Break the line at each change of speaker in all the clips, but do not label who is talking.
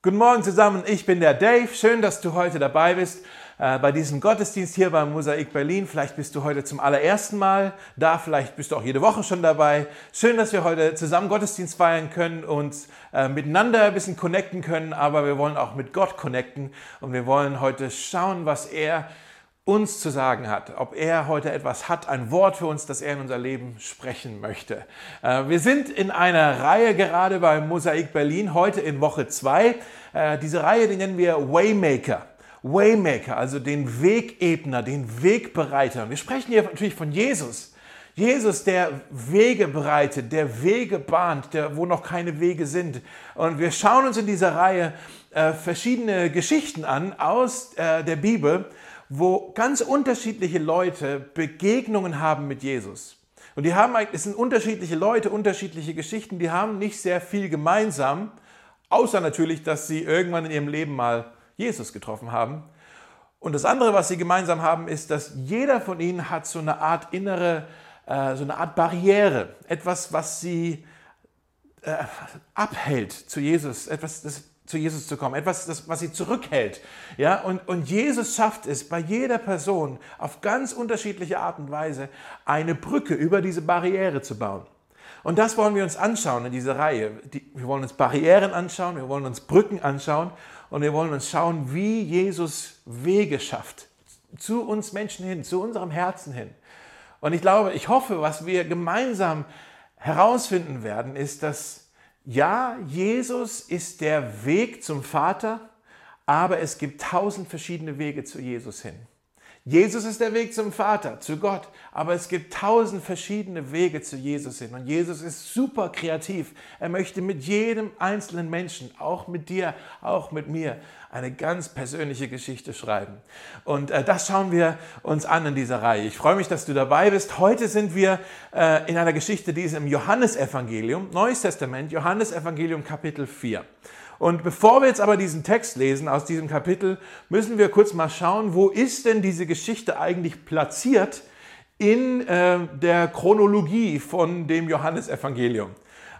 Guten Morgen zusammen, ich bin der Dave. Schön, dass du heute dabei bist äh, bei diesem Gottesdienst hier beim Mosaik Berlin. Vielleicht bist du heute zum allerersten Mal da, vielleicht bist du auch jede Woche schon dabei. Schön, dass wir heute zusammen Gottesdienst feiern können und äh, miteinander ein bisschen connecten können, aber wir wollen auch mit Gott connecten und wir wollen heute schauen, was er uns zu sagen hat, ob er heute etwas hat, ein Wort für uns, das er in unser Leben sprechen möchte. Äh, wir sind in einer Reihe gerade bei Mosaik Berlin, heute in Woche zwei. Äh, diese Reihe, die nennen wir Waymaker. Waymaker, also den Wegebner, den Wegbereiter. Und wir sprechen hier natürlich von Jesus. Jesus, der Wege bereitet, der Wege bahnt, der, wo noch keine Wege sind. Und wir schauen uns in dieser Reihe äh, verschiedene Geschichten an aus äh, der Bibel, wo ganz unterschiedliche Leute Begegnungen haben mit Jesus. Und die haben, es sind unterschiedliche Leute, unterschiedliche Geschichten, die haben nicht sehr viel gemeinsam, außer natürlich, dass sie irgendwann in ihrem Leben mal Jesus getroffen haben. Und das andere, was sie gemeinsam haben, ist, dass jeder von ihnen hat so eine Art innere, äh, so eine Art Barriere, etwas, was sie äh, abhält zu Jesus, etwas, das zu Jesus zu kommen, etwas, das, was sie zurückhält. Ja, und, und Jesus schafft es bei jeder Person auf ganz unterschiedliche Art und Weise, eine Brücke über diese Barriere zu bauen. Und das wollen wir uns anschauen in dieser Reihe. Die, wir wollen uns Barrieren anschauen, wir wollen uns Brücken anschauen und wir wollen uns schauen, wie Jesus Wege schafft zu uns Menschen hin, zu unserem Herzen hin. Und ich glaube, ich hoffe, was wir gemeinsam herausfinden werden, ist, dass ja, Jesus ist der Weg zum Vater, aber es gibt tausend verschiedene Wege zu Jesus hin. Jesus ist der Weg zum Vater, zu Gott, aber es gibt tausend verschiedene Wege zu Jesus hin. Und Jesus ist super kreativ. Er möchte mit jedem einzelnen Menschen, auch mit dir, auch mit mir, eine ganz persönliche Geschichte schreiben. Und äh, das schauen wir uns an in dieser Reihe. Ich freue mich, dass du dabei bist. Heute sind wir äh, in einer Geschichte, die ist im Johannesevangelium, Neues Testament, Johannesevangelium Kapitel 4. Und bevor wir jetzt aber diesen Text lesen aus diesem Kapitel, müssen wir kurz mal schauen, wo ist denn diese Geschichte eigentlich platziert in äh, der Chronologie von dem Johannesevangelium.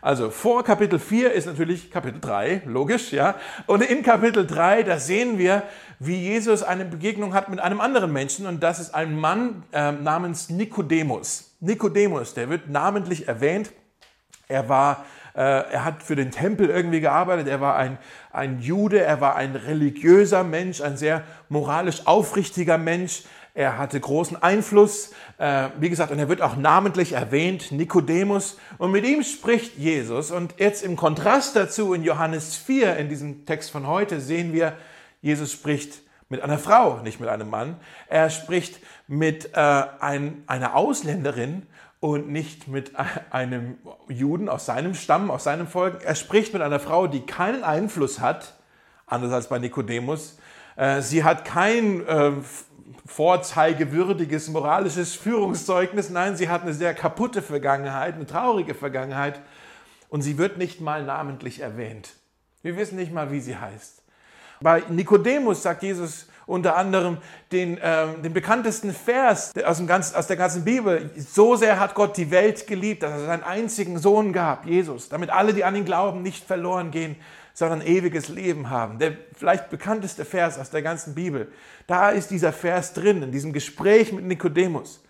Also vor Kapitel 4 ist natürlich Kapitel 3, logisch, ja. Und in Kapitel 3, da sehen wir, wie Jesus eine Begegnung hat mit einem anderen Menschen und das ist ein Mann äh, namens Nikodemus. Nikodemus, der wird namentlich erwähnt. Er war er hat für den Tempel irgendwie gearbeitet, er war ein, ein Jude, er war ein religiöser Mensch, ein sehr moralisch aufrichtiger Mensch. Er hatte großen Einfluss, äh, wie gesagt, und er wird auch namentlich erwähnt, Nikodemus. Und mit ihm spricht Jesus. Und jetzt im Kontrast dazu in Johannes 4, in diesem Text von heute, sehen wir, Jesus spricht mit einer Frau, nicht mit einem Mann. Er spricht mit äh, ein, einer Ausländerin und nicht mit einem Juden aus seinem Stamm, aus seinem Volk. Er spricht mit einer Frau, die keinen Einfluss hat, anders als bei Nikodemus. Äh, sie hat kein äh, vorzeigewürdiges moralisches Führungszeugnis. Nein, sie hat eine sehr kaputte Vergangenheit, eine traurige Vergangenheit. Und sie wird nicht mal namentlich erwähnt. Wir wissen nicht mal, wie sie heißt. Bei Nikodemus sagt Jesus, unter anderem den, äh, den bekanntesten Vers aus, dem ganzen, aus der ganzen Bibel. So sehr hat Gott die Welt geliebt, dass er seinen einzigen Sohn gab, Jesus, damit alle, die an ihn glauben, nicht verloren gehen, sondern ewiges Leben haben. Der vielleicht bekannteste Vers aus der ganzen Bibel. Da ist dieser Vers drin, in diesem Gespräch mit Nikodemus.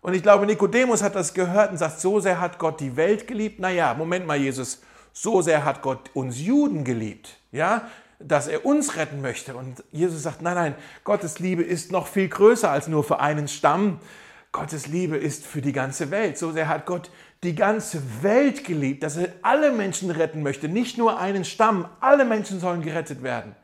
Und ich glaube, Nikodemus hat das gehört und sagt, so sehr hat Gott die Welt geliebt. Naja, Moment mal, Jesus, so sehr hat Gott uns Juden geliebt. Ja, dass er uns retten möchte. Und Jesus sagt, nein, nein, Gottes Liebe ist noch viel größer als nur für einen Stamm. Gottes Liebe ist für die ganze Welt. So sehr hat Gott die ganze Welt geliebt, dass er alle Menschen retten möchte, nicht nur einen Stamm. Alle Menschen sollen gerettet werden.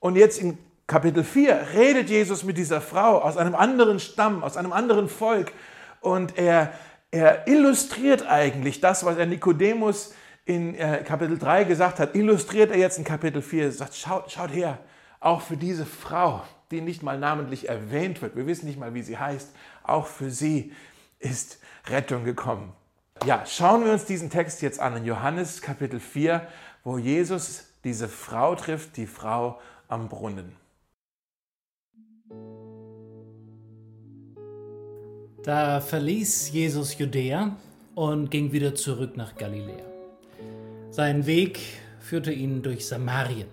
Und jetzt in Kapitel 4 redet Jesus mit dieser Frau aus einem anderen Stamm, aus einem anderen Volk. Und er, er illustriert eigentlich das, was er Nikodemus in äh, Kapitel 3 gesagt hat, illustriert er jetzt in Kapitel 4, er sagt, schaut, schaut her, auch für diese Frau, die nicht mal namentlich erwähnt wird, wir wissen nicht mal, wie sie heißt, auch für sie ist Rettung gekommen. Ja, schauen wir uns diesen Text jetzt an in Johannes Kapitel 4, wo Jesus diese Frau trifft, die Frau am Brunnen.
Da verließ Jesus Judäa und ging wieder zurück nach Galiläa. Sein Weg führte ihn durch Samarien.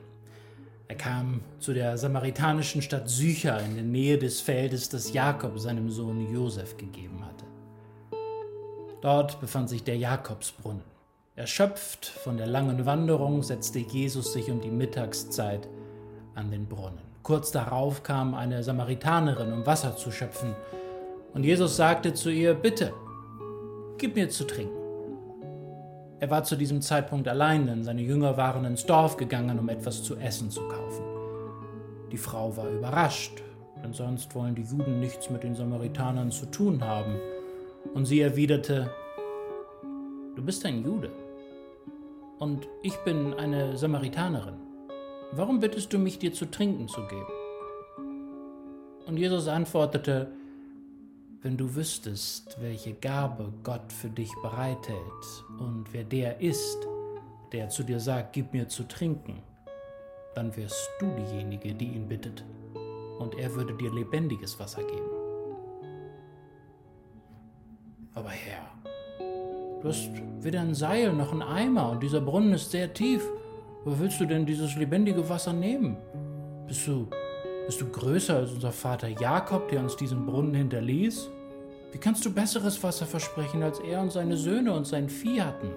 Er kam zu der samaritanischen Stadt Sychar in der Nähe des Feldes, das Jakob seinem Sohn Josef gegeben hatte. Dort befand sich der Jakobsbrunnen. Erschöpft von der langen Wanderung setzte Jesus sich um die Mittagszeit an den Brunnen. Kurz darauf kam eine Samaritanerin, um Wasser zu schöpfen, und Jesus sagte zu ihr, Bitte, gib mir zu trinken. Er war zu diesem Zeitpunkt allein, denn seine Jünger waren ins Dorf gegangen, um etwas zu essen zu kaufen. Die Frau war überrascht, denn sonst wollen die Juden nichts mit den Samaritanern zu tun haben. Und sie erwiderte, Du bist ein Jude und ich bin eine Samaritanerin. Warum bittest du mich, dir zu trinken zu geben? Und Jesus antwortete, wenn du wüsstest, welche Gabe Gott für dich bereithält und wer der ist, der zu dir sagt, gib mir zu trinken, dann wärst du diejenige, die ihn bittet, und er würde dir lebendiges Wasser geben. Aber Herr, Du hast weder ein Seil noch ein Eimer und dieser Brunnen ist sehr tief. Wo willst du denn dieses lebendige Wasser nehmen? Bist du, bist du größer als unser Vater Jakob, der uns diesen Brunnen hinterließ? Wie kannst du besseres Wasser versprechen, als er und seine Söhne und sein Vieh hatten?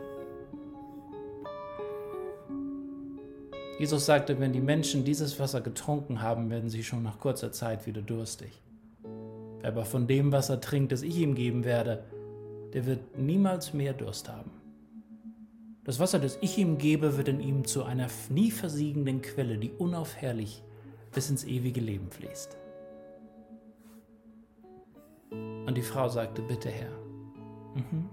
Jesus sagte, wenn die Menschen dieses Wasser getrunken haben, werden sie schon nach kurzer Zeit wieder durstig. Wer aber von dem Wasser trinkt, das ich ihm geben werde, der wird niemals mehr Durst haben. Das Wasser, das ich ihm gebe, wird in ihm zu einer nie versiegenden Quelle, die unaufhörlich bis ins ewige Leben fließt. Und die Frau sagte, bitte Herr, mhm,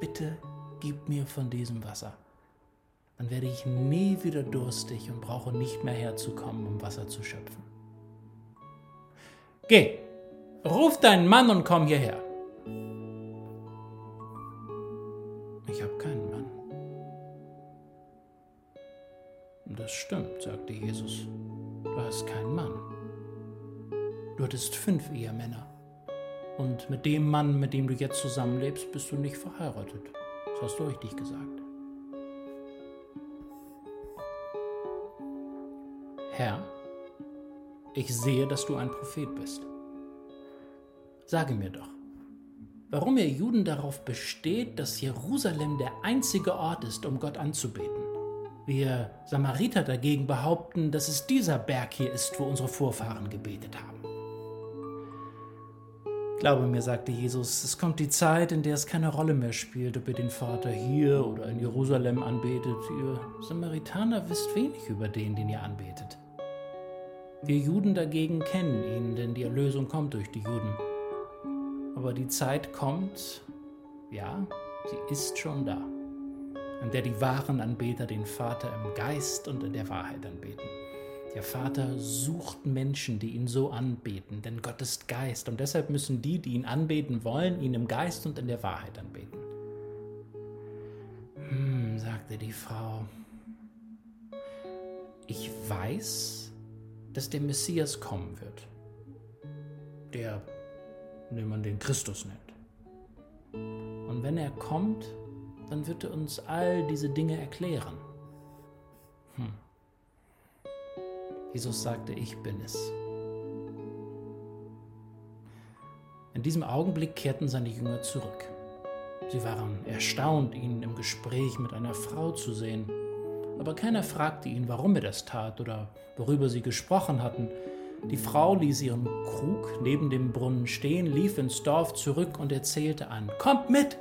bitte gib mir von diesem Wasser. Dann werde ich nie wieder durstig und brauche nicht mehr herzukommen, um Wasser zu schöpfen. Geh, ruf deinen Mann und komm hierher. Ich habe keinen Mann. Das stimmt, sagte Jesus. Du hast keinen Mann. Du hattest fünf Ehemänner. Und mit dem Mann, mit dem du jetzt zusammenlebst, bist du nicht verheiratet. Das hast du richtig gesagt. Herr, ich sehe, dass du ein Prophet bist. Sage mir doch, warum ihr Juden darauf besteht, dass Jerusalem der einzige Ort ist, um Gott anzubeten. Wir Samariter dagegen behaupten, dass es dieser Berg hier ist, wo unsere Vorfahren gebetet haben. Glaube mir, sagte Jesus, es kommt die Zeit, in der es keine Rolle mehr spielt, ob ihr den Vater hier oder in Jerusalem anbetet. Ihr Samaritaner wisst wenig über den, den ihr anbetet. Wir Juden dagegen kennen ihn, denn die Erlösung kommt durch die Juden. Aber die Zeit kommt, ja, sie ist schon da, an der die wahren Anbeter den Vater im Geist und in der Wahrheit anbeten. Der Vater sucht Menschen, die ihn so anbeten, denn Gott ist Geist und deshalb müssen die, die ihn anbeten wollen, ihn im Geist und in der Wahrheit anbeten. Hm, sagte die Frau, ich weiß, dass der Messias kommen wird. Der den man den Christus nennt. Und wenn er kommt, dann wird er uns all diese Dinge erklären. Hm. Jesus sagte, ich bin es. In diesem Augenblick kehrten seine Jünger zurück. Sie waren erstaunt, ihn im Gespräch mit einer Frau zu sehen. Aber keiner fragte ihn, warum er das tat oder worüber sie gesprochen hatten. Die Frau ließ ihren Krug neben dem Brunnen stehen, lief ins Dorf zurück und erzählte an. Kommt mit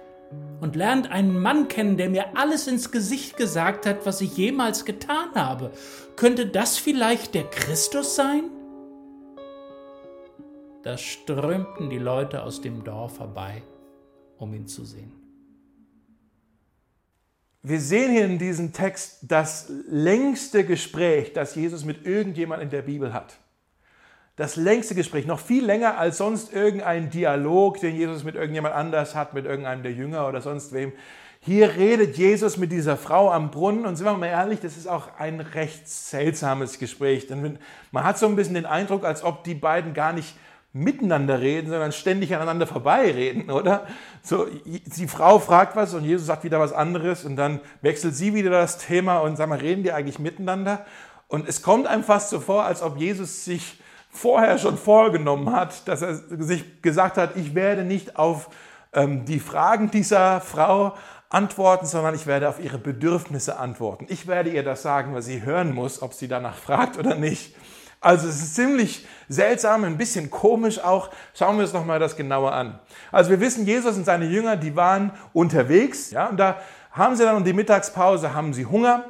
und lernt einen Mann kennen, der mir alles ins Gesicht gesagt hat, was ich jemals getan habe. Könnte das vielleicht der Christus sein? Da strömten die Leute aus dem Dorf vorbei, um ihn zu sehen.
Wir sehen hier in diesem Text das längste Gespräch, das Jesus mit irgendjemand in der Bibel hat das längste Gespräch, noch viel länger als sonst irgendein Dialog, den Jesus mit irgendjemand anders hat, mit irgendeinem der Jünger oder sonst wem. Hier redet Jesus mit dieser Frau am Brunnen und sind wir mal ehrlich, das ist auch ein recht seltsames Gespräch. Denn man hat so ein bisschen den Eindruck, als ob die beiden gar nicht miteinander reden, sondern ständig aneinander vorbeireden, oder? So, die Frau fragt was und Jesus sagt wieder was anderes und dann wechselt sie wieder das Thema und sagt mal, reden die eigentlich miteinander? Und es kommt einem fast so vor, als ob Jesus sich vorher schon vorgenommen hat, dass er sich gesagt hat, ich werde nicht auf ähm, die Fragen dieser Frau antworten, sondern ich werde auf ihre Bedürfnisse antworten. Ich werde ihr das sagen, was sie hören muss, ob sie danach fragt oder nicht. Also es ist ziemlich seltsam, ein bisschen komisch auch. Schauen wir uns nochmal das genauer an. Also wir wissen, Jesus und seine Jünger, die waren unterwegs, ja, und da haben sie dann um die Mittagspause, haben sie Hunger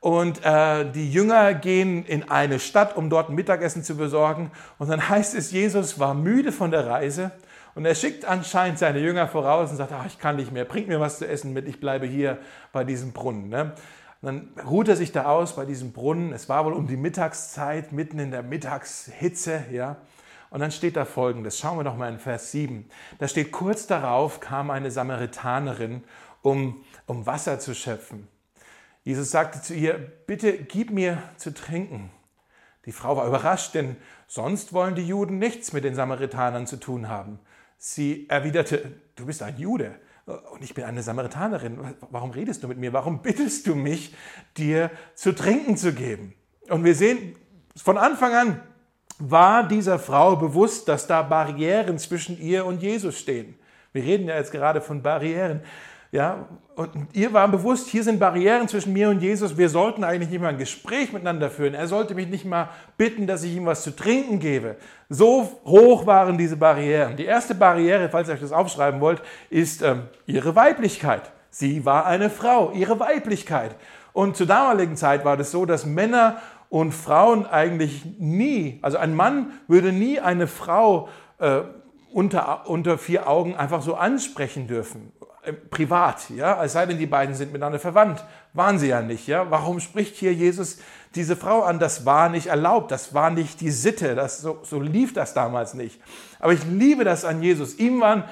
und äh, die Jünger gehen in eine Stadt, um dort ein Mittagessen zu besorgen. Und dann heißt es, Jesus war müde von der Reise und er schickt anscheinend seine Jünger voraus und sagt, ach, ich kann nicht mehr, bringt mir was zu essen mit, ich bleibe hier bei diesem Brunnen. Ne? dann ruht er sich da aus bei diesem Brunnen. Es war wohl um die Mittagszeit, mitten in der Mittagshitze, ja. Und dann steht da folgendes, schauen wir doch mal in Vers 7. Da steht, kurz darauf kam eine Samaritanerin, um, um Wasser zu schöpfen. Jesus sagte zu ihr, bitte gib mir zu trinken. Die Frau war überrascht, denn sonst wollen die Juden nichts mit den Samaritanern zu tun haben. Sie erwiderte, du bist ein Jude und ich bin eine Samaritanerin. Warum redest du mit mir? Warum bittest du mich, dir zu trinken zu geben? Und wir sehen, von Anfang an war dieser Frau bewusst, dass da Barrieren zwischen ihr und Jesus stehen. Wir reden ja jetzt gerade von Barrieren. Ja, und ihr war bewusst, hier sind Barrieren zwischen mir und Jesus. Wir sollten eigentlich nicht mal ein Gespräch miteinander führen. Er sollte mich nicht mal bitten, dass ich ihm was zu trinken gebe. So hoch waren diese Barrieren. Die erste Barriere, falls ihr euch das aufschreiben wollt, ist ähm, ihre Weiblichkeit. Sie war eine Frau, ihre Weiblichkeit. Und zur damaligen Zeit war das so, dass Männer und Frauen eigentlich nie, also ein Mann würde nie eine Frau äh, unter, unter vier Augen einfach so ansprechen dürfen äh, privat, ja, es sei denn, die beiden sind miteinander verwandt. Waren sie ja nicht, ja. Warum spricht hier Jesus diese Frau an? Das war nicht erlaubt, das war nicht die Sitte, das, so, so lief das damals nicht. Aber ich liebe das an Jesus. Ihm waren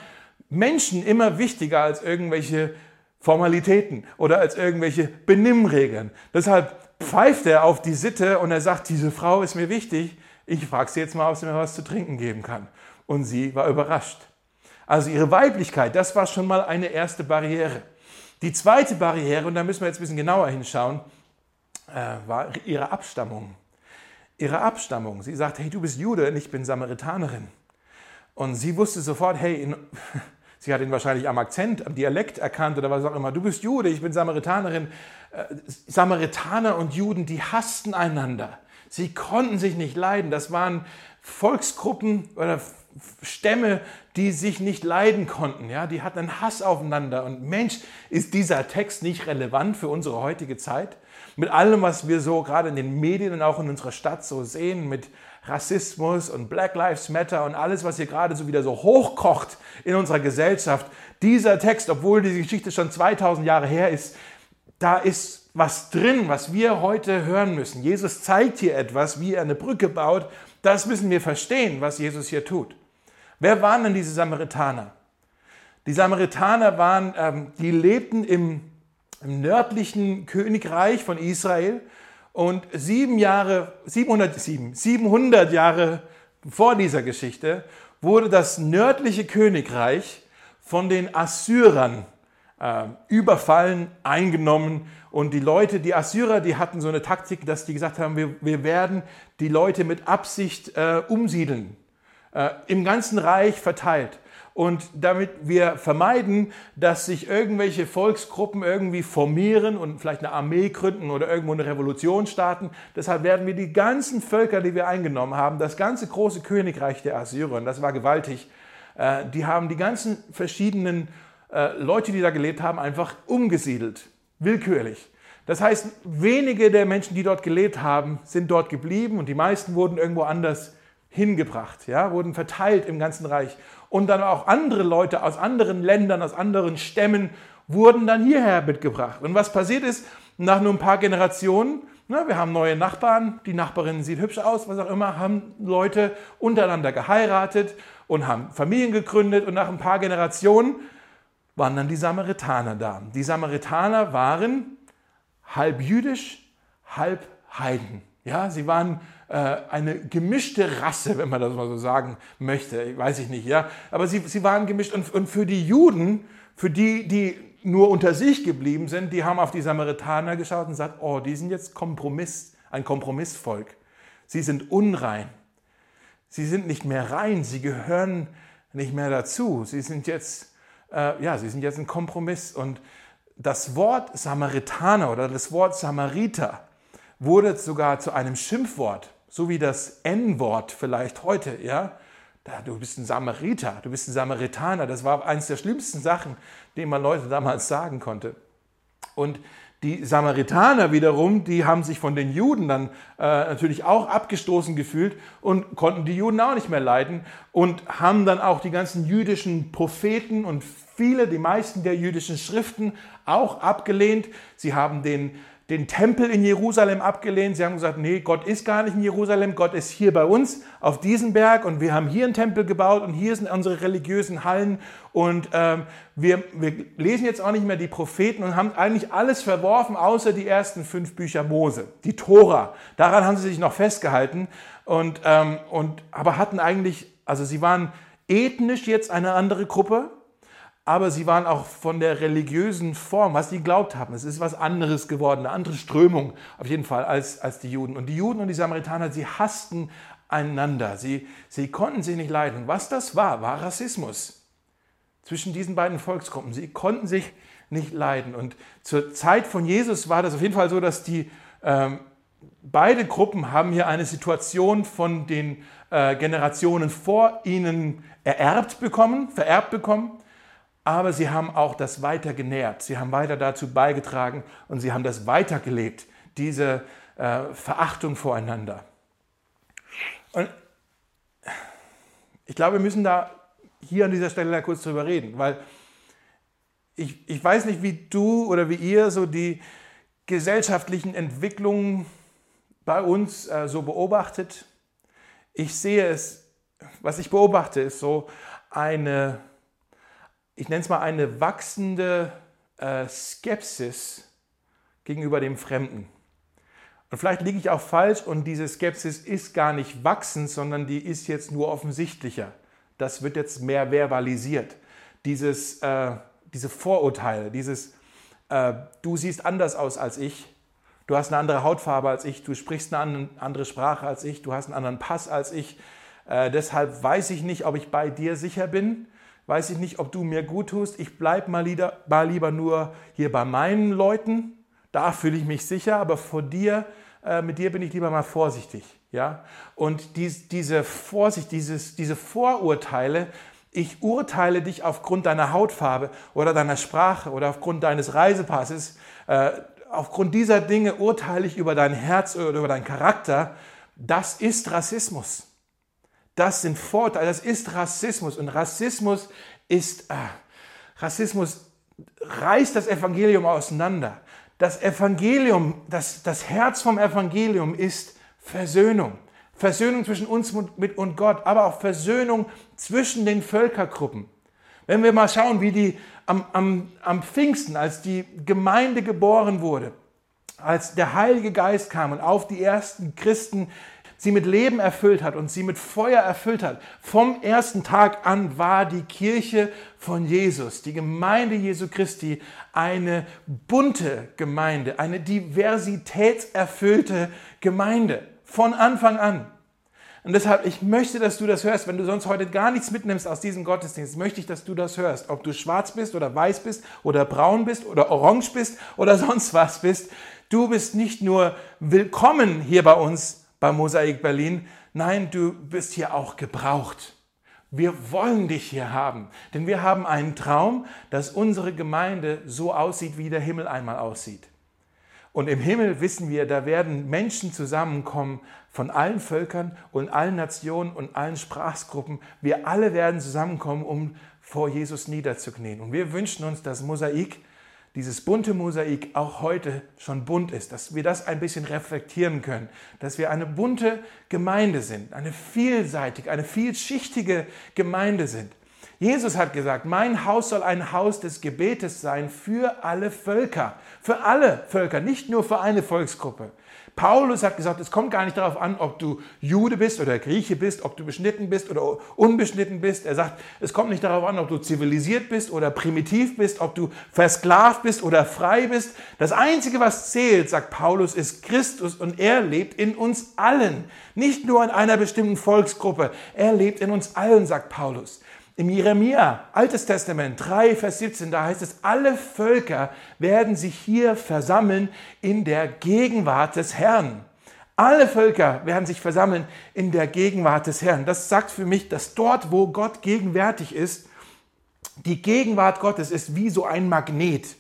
Menschen immer wichtiger als irgendwelche Formalitäten oder als irgendwelche Benimmregeln. Deshalb pfeift er auf die Sitte und er sagt, diese Frau ist mir wichtig. Ich frage sie jetzt mal, ob sie mir was zu trinken geben kann. Und sie war überrascht. Also ihre Weiblichkeit, das war schon mal eine erste Barriere. Die zweite Barriere, und da müssen wir jetzt ein bisschen genauer hinschauen, äh, war ihre Abstammung. Ihre Abstammung. Sie sagt, hey, du bist Jude und ich bin Samaritanerin. Und sie wusste sofort, hey, in, sie hat ihn wahrscheinlich am Akzent, am Dialekt erkannt oder was auch immer. Du bist Jude, ich bin Samaritanerin. Äh, Samaritaner und Juden, die hassten einander. Sie konnten sich nicht leiden. Das waren Volksgruppen oder Stämme, die sich nicht leiden konnten. Ja? Die hatten einen Hass aufeinander. Und Mensch, ist dieser Text nicht relevant für unsere heutige Zeit? Mit allem, was wir so gerade in den Medien und auch in unserer Stadt so sehen, mit Rassismus und Black Lives Matter und alles, was hier gerade so wieder so hochkocht in unserer Gesellschaft. Dieser Text, obwohl diese Geschichte schon 2000 Jahre her ist, da ist was drin, was wir heute hören müssen. Jesus zeigt hier etwas, wie er eine Brücke baut. Das müssen wir verstehen, was Jesus hier tut. Wer waren denn diese Samaritaner? Die Samaritaner waren, ähm, die lebten im, im, nördlichen Königreich von Israel und sieben Jahre, 707, 700 Jahre vor dieser Geschichte wurde das nördliche Königreich von den Assyrern äh, überfallen, eingenommen. Und die Leute, die Assyrer, die hatten so eine Taktik, dass die gesagt haben, wir, wir werden die Leute mit Absicht äh, umsiedeln äh, im ganzen Reich verteilt. Und damit wir vermeiden, dass sich irgendwelche Volksgruppen irgendwie formieren und vielleicht eine Armee gründen oder irgendwo eine Revolution starten, deshalb werden wir die ganzen Völker, die wir eingenommen haben, das ganze große Königreich der Assyrer, das war gewaltig, äh, die haben die ganzen verschiedenen äh, Leute, die da gelebt haben, einfach umgesiedelt, willkürlich. Das heißt, wenige der Menschen, die dort gelebt haben, sind dort geblieben und die meisten wurden irgendwo anders hingebracht, ja, wurden verteilt im ganzen Reich. Und dann auch andere Leute aus anderen Ländern, aus anderen Stämmen wurden dann hierher mitgebracht. Und was passiert ist, nach nur ein paar Generationen, na, wir haben neue Nachbarn, die Nachbarin sieht hübsch aus, was auch immer, haben Leute untereinander geheiratet und haben Familien gegründet und nach ein paar Generationen waren dann die Samaritaner da. Die Samaritaner waren halb jüdisch, halb Heiden. Ja, sie waren eine gemischte Rasse, wenn man das mal so sagen möchte, weiß ich nicht, ja. Aber sie, sie waren gemischt und, und für die Juden, für die, die nur unter sich geblieben sind, die haben auf die Samaritaner geschaut und gesagt, oh, die sind jetzt Kompromiss ein Kompromissvolk. Sie sind unrein. Sie sind nicht mehr rein, sie gehören nicht mehr dazu. Sie sind jetzt, äh, ja, sie sind jetzt ein Kompromiss. Und das Wort Samaritaner oder das Wort Samariter wurde sogar zu einem Schimpfwort, so wie das N-Wort vielleicht heute, ja. Du bist ein Samariter, du bist ein Samaritaner. Das war eines der schlimmsten Sachen, die man Leute damals sagen konnte. Und die Samaritaner wiederum, die haben sich von den Juden dann äh, natürlich auch abgestoßen gefühlt und konnten die Juden auch nicht mehr leiden und haben dann auch die ganzen jüdischen Propheten und viele, die meisten der jüdischen Schriften auch abgelehnt. Sie haben den den Tempel in Jerusalem abgelehnt. Sie haben gesagt, nee, Gott ist gar nicht in Jerusalem, Gott ist hier bei uns auf diesem Berg und wir haben hier einen Tempel gebaut und hier sind unsere religiösen Hallen und ähm, wir, wir lesen jetzt auch nicht mehr die Propheten und haben eigentlich alles verworfen, außer die ersten fünf Bücher Mose, die Tora. Daran haben sie sich noch festgehalten und, ähm, und aber hatten eigentlich, also sie waren ethnisch jetzt eine andere Gruppe, aber sie waren auch von der religiösen Form, was sie glaubt haben. Es ist was anderes geworden, eine andere Strömung auf jeden Fall als, als die Juden. Und die Juden und die Samaritaner, sie hassten einander. Sie, sie konnten sich nicht leiden. Was das war, war Rassismus zwischen diesen beiden Volksgruppen. Sie konnten sich nicht leiden. Und zur Zeit von Jesus war das auf jeden Fall so, dass die ähm, beide Gruppen haben hier eine Situation von den äh, Generationen vor ihnen ererbt bekommen, vererbt bekommen aber sie haben auch das weiter genährt, sie haben weiter dazu beigetragen und sie haben das weitergelebt, diese äh, Verachtung voreinander. Und ich glaube, wir müssen da hier an dieser Stelle da kurz drüber reden, weil ich, ich weiß nicht, wie du oder wie ihr so die gesellschaftlichen Entwicklungen bei uns äh, so beobachtet. Ich sehe es, was ich beobachte, ist so eine ich nenne es mal eine wachsende äh, Skepsis gegenüber dem Fremden. Und vielleicht liege ich auch falsch und diese Skepsis ist gar nicht wachsend, sondern die ist jetzt nur offensichtlicher. Das wird jetzt mehr verbalisiert. Dieses, äh, diese Vorurteile, dieses äh, du siehst anders aus als ich, du hast eine andere Hautfarbe als ich, du sprichst eine andere Sprache als ich, du hast einen anderen Pass als ich. Äh, deshalb weiß ich nicht, ob ich bei dir sicher bin weiß ich nicht, ob du mir gut tust. Ich bleibe mal, mal lieber nur hier bei meinen Leuten. Da fühle ich mich sicher, aber vor dir, äh, mit dir bin ich lieber mal vorsichtig. Ja? Und dies, diese Vorsicht, dieses, diese Vorurteile, ich urteile dich aufgrund deiner Hautfarbe oder deiner Sprache oder aufgrund deines Reisepasses, äh, aufgrund dieser Dinge urteile ich über dein Herz oder über deinen Charakter, das ist Rassismus. Das sind Vorteile, das ist Rassismus. Und Rassismus ist, äh, Rassismus reißt das Evangelium auseinander. Das Evangelium, das, das Herz vom Evangelium ist Versöhnung. Versöhnung zwischen uns mit und Gott, aber auch Versöhnung zwischen den Völkergruppen. Wenn wir mal schauen, wie die am, am, am Pfingsten, als die Gemeinde geboren wurde, als der Heilige Geist kam und auf die ersten Christen sie mit Leben erfüllt hat und sie mit Feuer erfüllt hat. Vom ersten Tag an war die Kirche von Jesus, die Gemeinde Jesu Christi, eine bunte Gemeinde, eine diversitätserfüllte Gemeinde. Von Anfang an. Und deshalb, ich möchte, dass du das hörst. Wenn du sonst heute gar nichts mitnimmst aus diesem Gottesdienst, möchte ich, dass du das hörst. Ob du schwarz bist oder weiß bist oder braun bist oder orange bist oder sonst was bist. Du bist nicht nur willkommen hier bei uns, bei Mosaik Berlin. Nein, du bist hier auch gebraucht. Wir wollen dich hier haben, denn wir haben einen Traum, dass unsere Gemeinde so aussieht, wie der Himmel einmal aussieht. Und im Himmel wissen wir, da werden Menschen zusammenkommen von allen Völkern und allen Nationen und allen Sprachgruppen. Wir alle werden zusammenkommen, um vor Jesus niederzuknien. Und wir wünschen uns, dass Mosaik dieses bunte Mosaik auch heute schon bunt ist, dass wir das ein bisschen reflektieren können, dass wir eine bunte Gemeinde sind, eine vielseitige, eine vielschichtige Gemeinde sind. Jesus hat gesagt, mein Haus soll ein Haus des Gebetes sein für alle Völker, für alle Völker, nicht nur für eine Volksgruppe. Paulus hat gesagt, es kommt gar nicht darauf an, ob du Jude bist oder Grieche bist, ob du beschnitten bist oder unbeschnitten bist. Er sagt, es kommt nicht darauf an, ob du zivilisiert bist oder primitiv bist, ob du versklavt bist oder frei bist. Das Einzige, was zählt, sagt Paulus, ist Christus und er lebt in uns allen. Nicht nur in einer bestimmten Volksgruppe. Er lebt in uns allen, sagt Paulus. Im Jeremia, Altes Testament 3, Vers 17, da heißt es, alle Völker werden sich hier versammeln in der Gegenwart des Herrn. Alle Völker werden sich versammeln in der Gegenwart des Herrn. Das sagt für mich, dass dort, wo Gott gegenwärtig ist, die Gegenwart Gottes ist wie so ein Magnet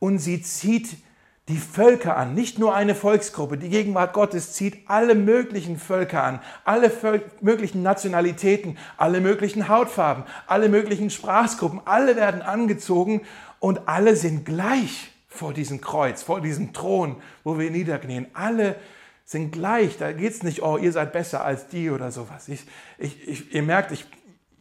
und sie zieht die Völker an, nicht nur eine Volksgruppe. Die Gegenwart Gottes zieht alle möglichen Völker an, alle Völ möglichen Nationalitäten, alle möglichen Hautfarben, alle möglichen Sprachgruppen, alle werden angezogen und alle sind gleich vor diesem Kreuz, vor diesem Thron, wo wir niederknien. Alle sind gleich. Da geht es nicht, oh, ihr seid besser als die oder sowas. Ich, ich, ich, ihr merkt, ich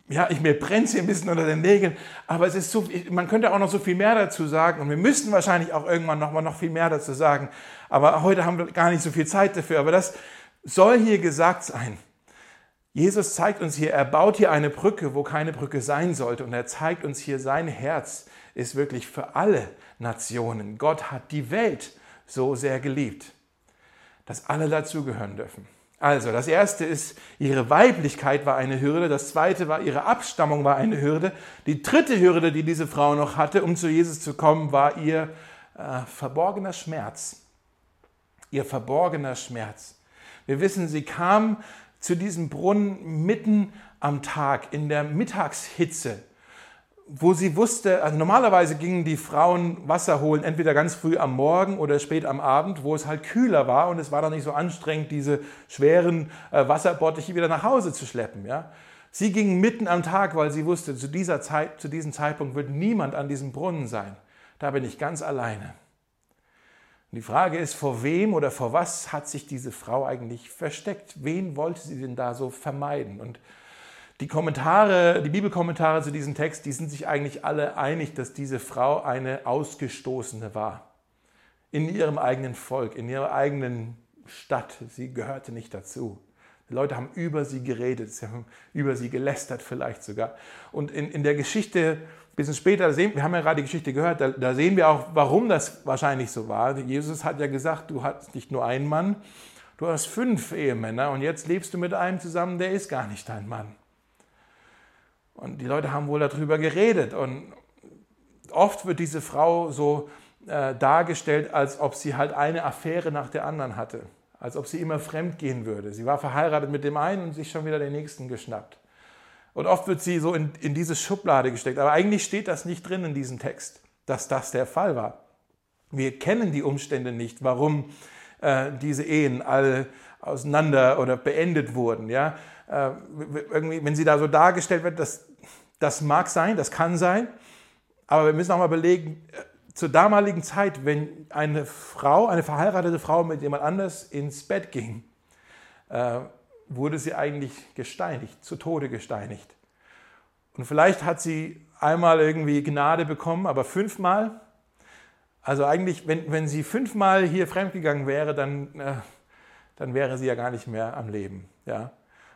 ja, ich, mir brennt sie ein bisschen unter den Nägeln, aber es ist so, man könnte auch noch so viel mehr dazu sagen und wir müssten wahrscheinlich auch irgendwann noch mal noch viel mehr dazu sagen, aber heute haben wir gar nicht so viel Zeit dafür, aber das soll hier gesagt sein. Jesus zeigt uns hier, er baut hier eine Brücke, wo keine Brücke sein sollte und er zeigt uns hier, sein Herz ist wirklich für alle Nationen. Gott hat die Welt so sehr geliebt, dass alle dazugehören dürfen. Also, das erste ist, ihre Weiblichkeit war eine Hürde. Das zweite war, ihre Abstammung war eine Hürde. Die dritte Hürde, die diese Frau noch hatte, um zu Jesus zu kommen, war ihr äh, verborgener Schmerz. Ihr verborgener Schmerz. Wir wissen, sie kam zu diesem Brunnen mitten am Tag, in der Mittagshitze wo sie wusste, also normalerweise gingen die Frauen Wasser holen, entweder ganz früh am Morgen oder spät am Abend, wo es halt kühler war und es war dann nicht so anstrengend, diese schweren äh, Wasserbottiche wieder nach Hause zu schleppen. Ja? Sie ging mitten am Tag, weil sie wusste, zu, dieser Zeit, zu diesem Zeitpunkt wird niemand an diesem Brunnen sein. Da bin ich ganz alleine. Und die Frage ist, vor wem oder vor was hat sich diese Frau eigentlich versteckt? Wen wollte sie denn da so vermeiden? Und die Kommentare, die Bibelkommentare zu diesem Text, die sind sich eigentlich alle einig, dass diese Frau eine Ausgestoßene war. In ihrem eigenen Volk, in ihrer eigenen Stadt. Sie gehörte nicht dazu. Die Leute haben über sie geredet, sie haben über sie gelästert vielleicht sogar. Und in, in der Geschichte, ein bisschen später, sehen, wir haben ja gerade die Geschichte gehört, da, da sehen wir auch, warum das wahrscheinlich so war. Jesus hat ja gesagt, du hast nicht nur einen Mann, du hast fünf Ehemänner und jetzt lebst du mit einem zusammen, der ist gar nicht dein Mann. Und die Leute haben wohl darüber geredet. Und oft wird diese Frau so äh, dargestellt, als ob sie halt eine Affäre nach der anderen hatte. Als ob sie immer fremd gehen würde. Sie war verheiratet mit dem einen und sich schon wieder den nächsten geschnappt. Und oft wird sie so in, in diese Schublade gesteckt. Aber eigentlich steht das nicht drin in diesem Text, dass das der Fall war. Wir kennen die Umstände nicht, warum äh, diese Ehen alle auseinander oder beendet wurden. Ja? Äh, irgendwie, wenn sie da so dargestellt wird, das, das mag sein, das kann sein, aber wir müssen auch mal belegen, äh, zur damaligen Zeit, wenn eine Frau, eine verheiratete Frau mit jemand anders ins Bett ging, äh, wurde sie eigentlich gesteinigt, zu Tode gesteinigt. Und vielleicht hat sie einmal irgendwie Gnade bekommen, aber fünfmal. Also eigentlich, wenn, wenn sie fünfmal hier fremdgegangen wäre, dann, äh, dann wäre sie ja gar nicht mehr am Leben. Ja?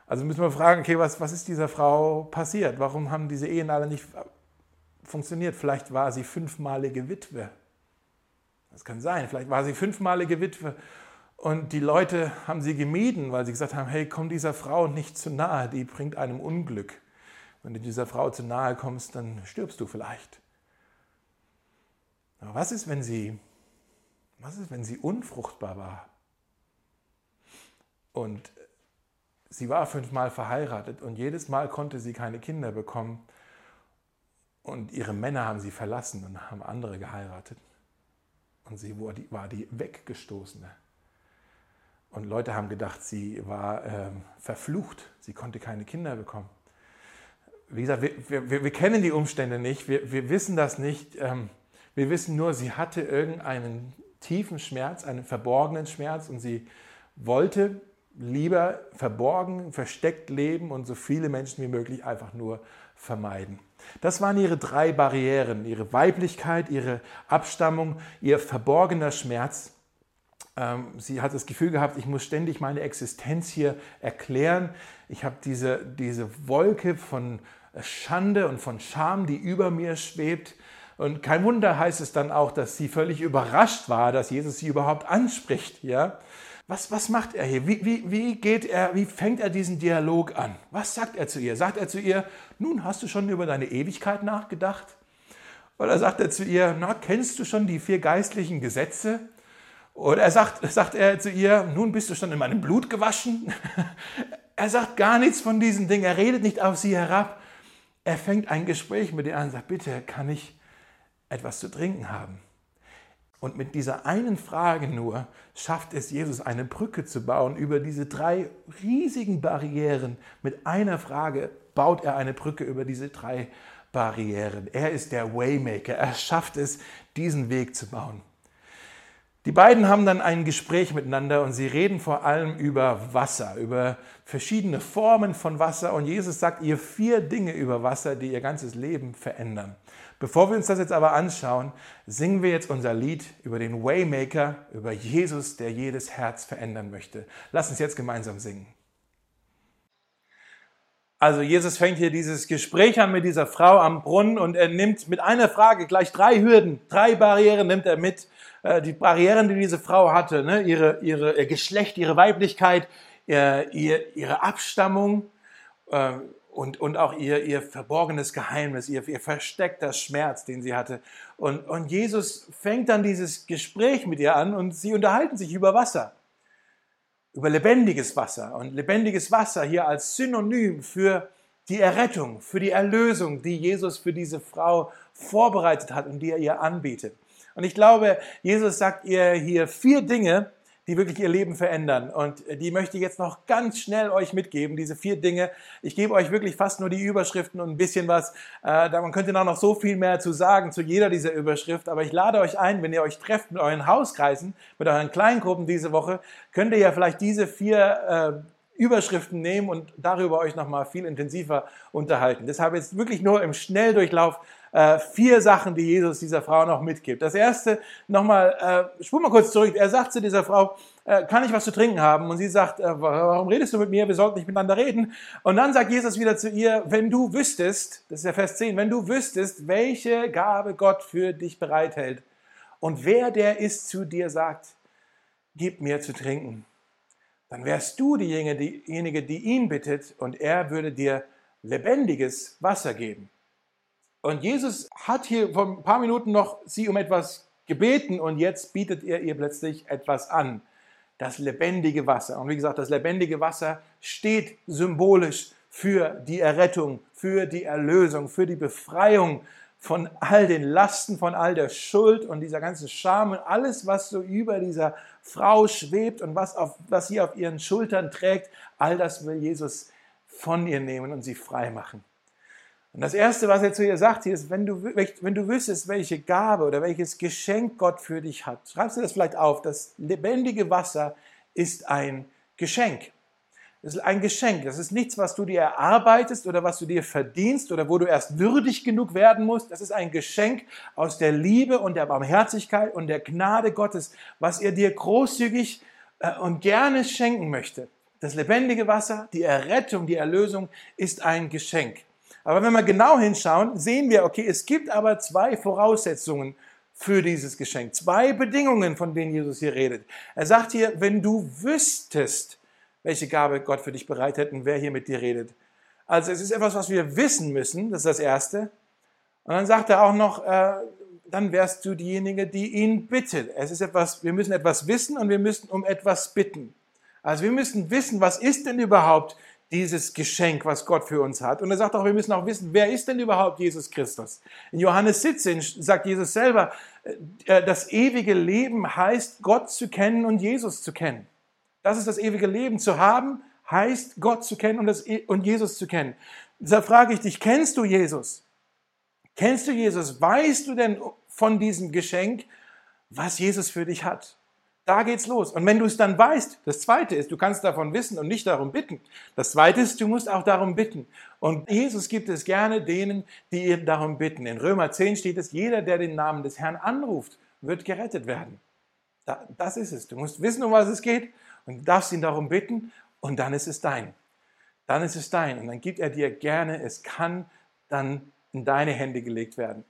Also müssen wir fragen, okay, was, was ist dieser Frau passiert? Warum haben diese Ehen alle nicht funktioniert? Vielleicht war sie fünfmalige Witwe. Das kann sein. Vielleicht war sie fünfmalige Witwe und die Leute haben sie gemieden, weil sie gesagt haben, hey, komm dieser Frau nicht zu nahe, die bringt einem Unglück. Wenn du dieser Frau zu nahe kommst, dann stirbst du vielleicht. Aber was ist, wenn sie, was ist, wenn sie unfruchtbar war? Und Sie war fünfmal verheiratet und jedes Mal konnte sie keine Kinder bekommen. Und ihre Männer haben sie verlassen und haben andere geheiratet. Und sie war die Weggestoßene. Und Leute haben gedacht, sie war äh, verflucht. Sie konnte keine Kinder bekommen. Wie gesagt, wir, wir, wir kennen die Umstände nicht. Wir, wir wissen das nicht. Ähm, wir wissen nur, sie hatte irgendeinen tiefen Schmerz, einen verborgenen Schmerz und sie wollte lieber verborgen, versteckt leben und so viele Menschen wie möglich einfach nur vermeiden. Das waren ihre drei Barrieren, ihre Weiblichkeit, ihre Abstammung, ihr verborgener Schmerz. Ähm, sie hat das Gefühl gehabt, ich muss ständig meine Existenz hier erklären. Ich habe diese, diese Wolke von Schande und von Scham, die über mir schwebt. Und kein Wunder heißt es dann auch, dass sie völlig überrascht war, dass Jesus sie überhaupt anspricht. Ja? Was, was macht er hier? Wie, wie, wie geht er, wie fängt er diesen Dialog an? Was sagt er zu ihr? Sagt er zu ihr, nun hast du schon über deine Ewigkeit nachgedacht? Oder sagt er zu ihr, na, kennst du schon die vier geistlichen Gesetze? Oder er sagt, sagt er zu ihr, nun bist du schon in meinem Blut gewaschen? er sagt gar nichts von diesen Dingen. Er redet nicht auf sie herab. Er fängt ein Gespräch mit ihr an und sagt, bitte, kann ich etwas zu trinken haben. Und mit dieser einen Frage nur schafft es Jesus, eine Brücke zu bauen über diese drei riesigen Barrieren. Mit einer Frage baut er eine Brücke über diese drei Barrieren. Er ist der Waymaker. Er schafft es, diesen Weg zu bauen. Die beiden haben dann ein Gespräch miteinander und sie reden vor allem über Wasser, über verschiedene Formen von Wasser. Und Jesus sagt ihr vier Dinge über Wasser, die ihr ganzes Leben verändern. Bevor wir uns das jetzt aber anschauen, singen wir jetzt unser Lied über den Waymaker, über Jesus, der jedes Herz verändern möchte. Lass uns jetzt gemeinsam singen. Also Jesus fängt hier dieses Gespräch an mit dieser Frau am Brunnen und er nimmt mit einer Frage gleich drei Hürden, drei Barrieren nimmt er mit. Äh, die Barrieren, die diese Frau hatte, ne? ihre, ihre, ihr Geschlecht, ihre Weiblichkeit, ihr, ihre Abstammung, äh, und, und auch ihr, ihr verborgenes Geheimnis, ihr, ihr versteckter Schmerz, den sie hatte. Und, und Jesus fängt dann dieses Gespräch mit ihr an und sie unterhalten sich über Wasser, über lebendiges Wasser. Und lebendiges Wasser hier als Synonym für die Errettung, für die Erlösung, die Jesus für diese Frau vorbereitet hat und die er ihr anbietet. Und ich glaube, Jesus sagt ihr hier vier Dinge, die wirklich ihr Leben verändern. Und die möchte ich jetzt noch ganz schnell euch mitgeben, diese vier Dinge. Ich gebe euch wirklich fast nur die Überschriften und ein bisschen was. Äh, man könnte noch so viel mehr zu sagen zu jeder dieser Überschrift. Aber ich lade euch ein, wenn ihr euch trefft mit euren Hauskreisen, mit euren Kleingruppen diese Woche, könnt ihr ja vielleicht diese vier äh, Überschriften nehmen und darüber euch nochmal viel intensiver unterhalten. Deshalb jetzt wirklich nur im Schnelldurchlauf äh, vier Sachen, die Jesus dieser Frau noch mitgibt. Das erste, nochmal, äh, spul mal kurz zurück. Er sagt zu dieser Frau, äh, kann ich was zu trinken haben? Und sie sagt, äh, warum redest du mit mir? Wir sollten nicht miteinander reden. Und dann sagt Jesus wieder zu ihr, wenn du wüsstest, das ist der Vers 10, wenn du wüsstest, welche Gabe Gott für dich bereithält und wer der ist zu dir sagt, gib mir zu trinken, dann wärst du diejenige, die ihn bittet und er würde dir lebendiges Wasser geben. Und Jesus hat hier vor ein paar Minuten noch sie um etwas gebeten und jetzt bietet er ihr plötzlich etwas an. Das lebendige Wasser. Und wie gesagt, das lebendige Wasser steht symbolisch für die Errettung, für die Erlösung, für die Befreiung von all den Lasten, von all der Schuld und dieser ganzen Scham und alles, was so über dieser Frau schwebt und was, auf, was sie auf ihren Schultern trägt, all das will Jesus von ihr nehmen und sie frei machen. Und das Erste, was er zu ihr sagt, ist, wenn du, wenn du wüsstest, welche Gabe oder welches Geschenk Gott für dich hat, schreibst du das vielleicht auf, das lebendige Wasser ist ein Geschenk. Das ist ein Geschenk. Das ist nichts, was du dir erarbeitest oder was du dir verdienst oder wo du erst würdig genug werden musst. Das ist ein Geschenk aus der Liebe und der Barmherzigkeit und der Gnade Gottes, was er dir großzügig äh, und gerne schenken möchte. Das lebendige Wasser, die Errettung, die Erlösung ist ein Geschenk. Aber wenn wir genau hinschauen, sehen wir, okay, es gibt aber zwei Voraussetzungen für dieses Geschenk. Zwei Bedingungen, von denen Jesus hier redet. Er sagt hier, wenn du wüsstest, welche Gabe Gott für dich bereitet und wer hier mit dir redet. Also es ist etwas, was wir wissen müssen, das ist das Erste. Und dann sagt er auch noch, äh, dann wärst du diejenige, die ihn bittet. Es ist etwas, wir müssen etwas wissen und wir müssen um etwas bitten. Also wir müssen wissen, was ist denn überhaupt dieses Geschenk, was Gott für uns hat. Und er sagt auch, wir müssen auch wissen, wer ist denn überhaupt Jesus Christus? In Johannes 17 sagt Jesus selber, äh, äh, das ewige Leben heißt, Gott zu kennen und Jesus zu kennen. Das ist das ewige Leben. Zu haben heißt, Gott zu kennen und, das, e, und Jesus zu kennen. Da frage ich dich, kennst du Jesus? Kennst du Jesus? Weißt du denn von diesem Geschenk, was Jesus für dich hat? Da geht's los. Und wenn du es dann weißt, das zweite ist, du kannst davon wissen und nicht darum bitten. Das zweite ist, du musst auch darum bitten. Und Jesus gibt es gerne denen, die ihn darum bitten. In Römer 10 steht es, jeder, der den Namen des Herrn anruft, wird gerettet werden. das ist es. Du musst wissen, um was es geht und darfst ihn darum bitten und dann ist es dein. Dann ist es dein und dann gibt er dir gerne, es kann dann in deine Hände gelegt werden.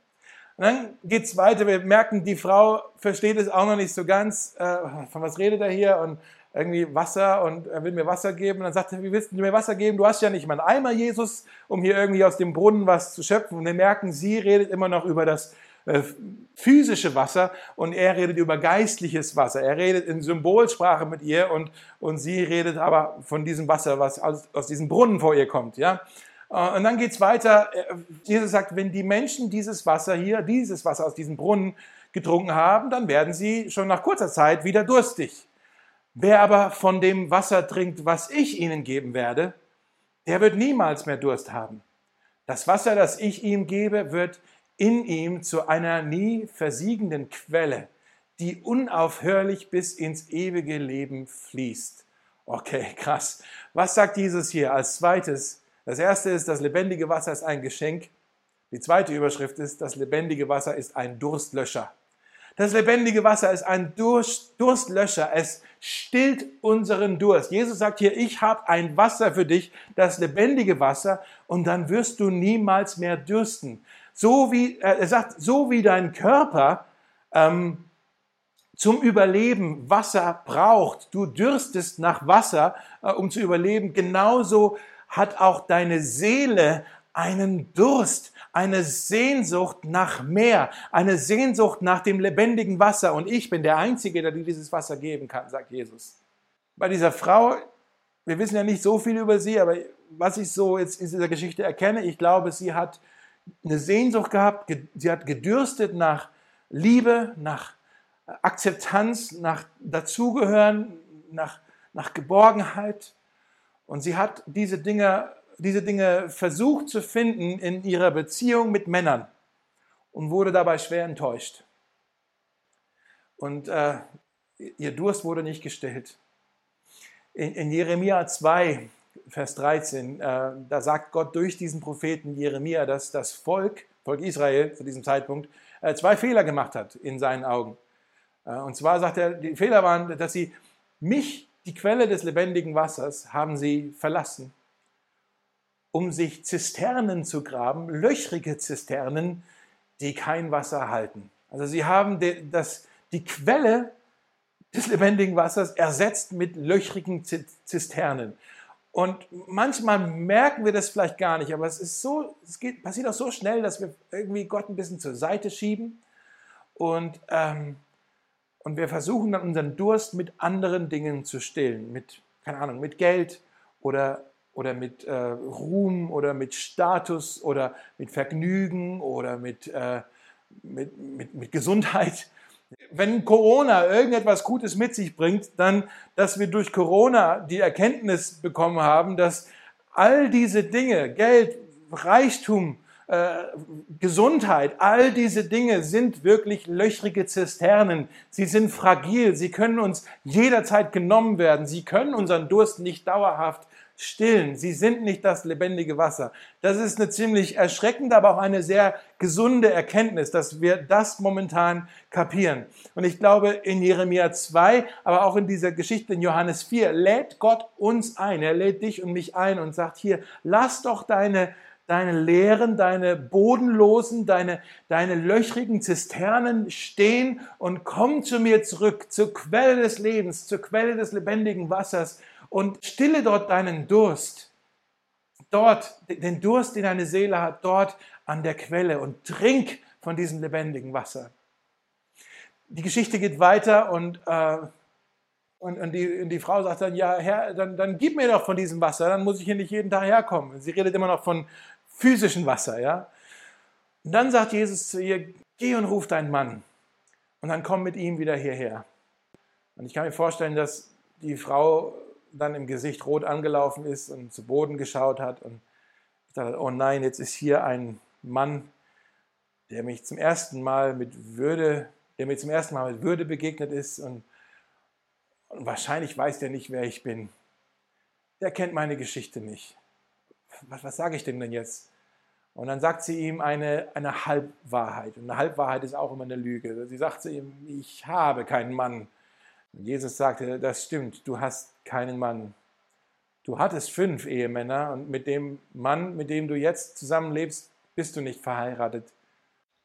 Und dann geht es weiter. Wir merken, die Frau versteht es auch noch nicht so ganz. Äh, von was redet er hier? Und irgendwie Wasser und er will mir Wasser geben. Und dann sagt er, wie willst du mir Wasser geben? Du hast ja nicht mal einen Eimer, Jesus, um hier irgendwie aus dem Brunnen was zu schöpfen. Und wir merken, sie redet immer noch über das äh, physische Wasser und er redet über geistliches Wasser. Er redet in Symbolsprache mit ihr und, und sie redet aber von diesem Wasser, was aus, aus diesem Brunnen vor ihr kommt. Ja? Äh, und dann geht es weiter. Äh, Jesus sagt, wenn die Menschen dieses Wasser hier, dieses Wasser aus diesem Brunnen getrunken haben, dann werden sie schon nach kurzer Zeit wieder durstig. Wer aber von dem Wasser trinkt, was ich ihnen geben werde, der wird niemals mehr Durst haben. Das Wasser, das ich ihm gebe, wird in ihm zu einer nie versiegenden Quelle, die unaufhörlich bis ins ewige Leben fließt. Okay, krass. Was sagt Jesus hier als zweites? Das erste ist, das lebendige Wasser ist ein Geschenk. Die zweite Überschrift ist, das lebendige Wasser ist ein Durstlöscher. Das lebendige Wasser ist ein Durst, Durstlöscher. Es stillt unseren Durst. Jesus sagt hier, ich habe ein Wasser für dich, das lebendige Wasser, und dann wirst du niemals mehr dürsten. So wie, äh, er sagt, so wie dein Körper ähm, zum Überleben Wasser braucht, du dürstest nach Wasser, äh, um zu überleben, genauso hat auch deine Seele einen Durst eine Sehnsucht nach mehr, eine Sehnsucht nach dem lebendigen Wasser. Und ich bin der Einzige, der dir dieses Wasser geben kann, sagt Jesus. Bei dieser Frau, wir wissen ja nicht so viel über sie, aber was ich so jetzt in dieser Geschichte erkenne, ich glaube, sie hat eine Sehnsucht gehabt, sie hat gedürstet nach Liebe, nach Akzeptanz, nach Dazugehören, nach, nach Geborgenheit. Und sie hat diese Dinge diese Dinge versucht zu finden in ihrer Beziehung mit Männern und wurde dabei schwer enttäuscht. Und äh, ihr Durst wurde nicht gestillt. In, in Jeremia 2, Vers 13, äh, da sagt Gott durch diesen Propheten Jeremia, dass das Volk, Volk Israel zu diesem Zeitpunkt, äh, zwei Fehler gemacht hat in seinen Augen. Äh, und zwar sagt er, die Fehler waren, dass sie mich, die Quelle des lebendigen Wassers, haben sie verlassen um sich Zisternen zu graben, löchrige Zisternen, die kein Wasser halten. Also sie haben die, das, die Quelle des lebendigen Wassers ersetzt mit löchrigen Zisternen. Und manchmal merken wir das vielleicht gar nicht, aber es ist so, es geht, passiert auch so schnell, dass wir irgendwie Gott ein bisschen zur Seite schieben und, ähm, und wir versuchen dann unseren Durst mit anderen Dingen zu stillen, mit, keine Ahnung, mit Geld oder oder mit äh, Ruhm oder mit Status oder mit Vergnügen oder mit, äh, mit, mit, mit Gesundheit. Wenn Corona irgendetwas Gutes mit sich bringt, dann, dass wir durch Corona die Erkenntnis bekommen haben, dass all diese Dinge, Geld, Reichtum, äh, Gesundheit, all diese Dinge sind wirklich löchrige Zisternen. Sie sind fragil, sie können uns jederzeit genommen werden, sie können unseren Durst nicht dauerhaft stillen. Sie sind nicht das lebendige Wasser. Das ist eine ziemlich erschreckende, aber auch eine sehr gesunde Erkenntnis, dass wir das momentan kapieren. Und ich glaube, in Jeremia 2, aber auch in dieser Geschichte in Johannes 4, lädt Gott uns ein. Er lädt dich und mich ein und sagt hier, lass doch deine deine leeren, deine bodenlosen, deine, deine löchrigen Zisternen stehen und komm zu mir zurück, zur Quelle des Lebens, zur Quelle des lebendigen Wassers und stille dort deinen Durst. Dort, den Durst, den deine Seele hat, dort an der Quelle und trink von diesem lebendigen Wasser. Die Geschichte geht weiter und, äh, und, und, die, und die Frau sagt dann, ja, Herr, dann, dann gib mir doch von diesem Wasser, dann muss ich hier nicht jeden Tag herkommen. Sie redet immer noch von physischen Wasser, ja. Und dann sagt Jesus zu ihr, geh und ruf deinen Mann und dann komm mit ihm wieder hierher. Und ich kann mir vorstellen, dass die Frau dann im Gesicht rot angelaufen ist und zu Boden geschaut hat und dachte, oh nein, jetzt ist hier ein Mann, der mich zum ersten Mal mit Würde, der mir zum ersten Mal mit Würde begegnet ist und, und wahrscheinlich weiß der nicht, wer ich bin. Der kennt meine Geschichte nicht. Was, was sage ich dem denn jetzt? Und dann sagt sie ihm eine, eine Halbwahrheit. Und eine Halbwahrheit ist auch immer eine Lüge. Sie sagt zu ihm, ich habe keinen Mann. Jesus sagte, das stimmt, du hast keinen Mann. Du hattest fünf Ehemänner und mit dem Mann, mit dem du jetzt zusammenlebst, bist du nicht verheiratet.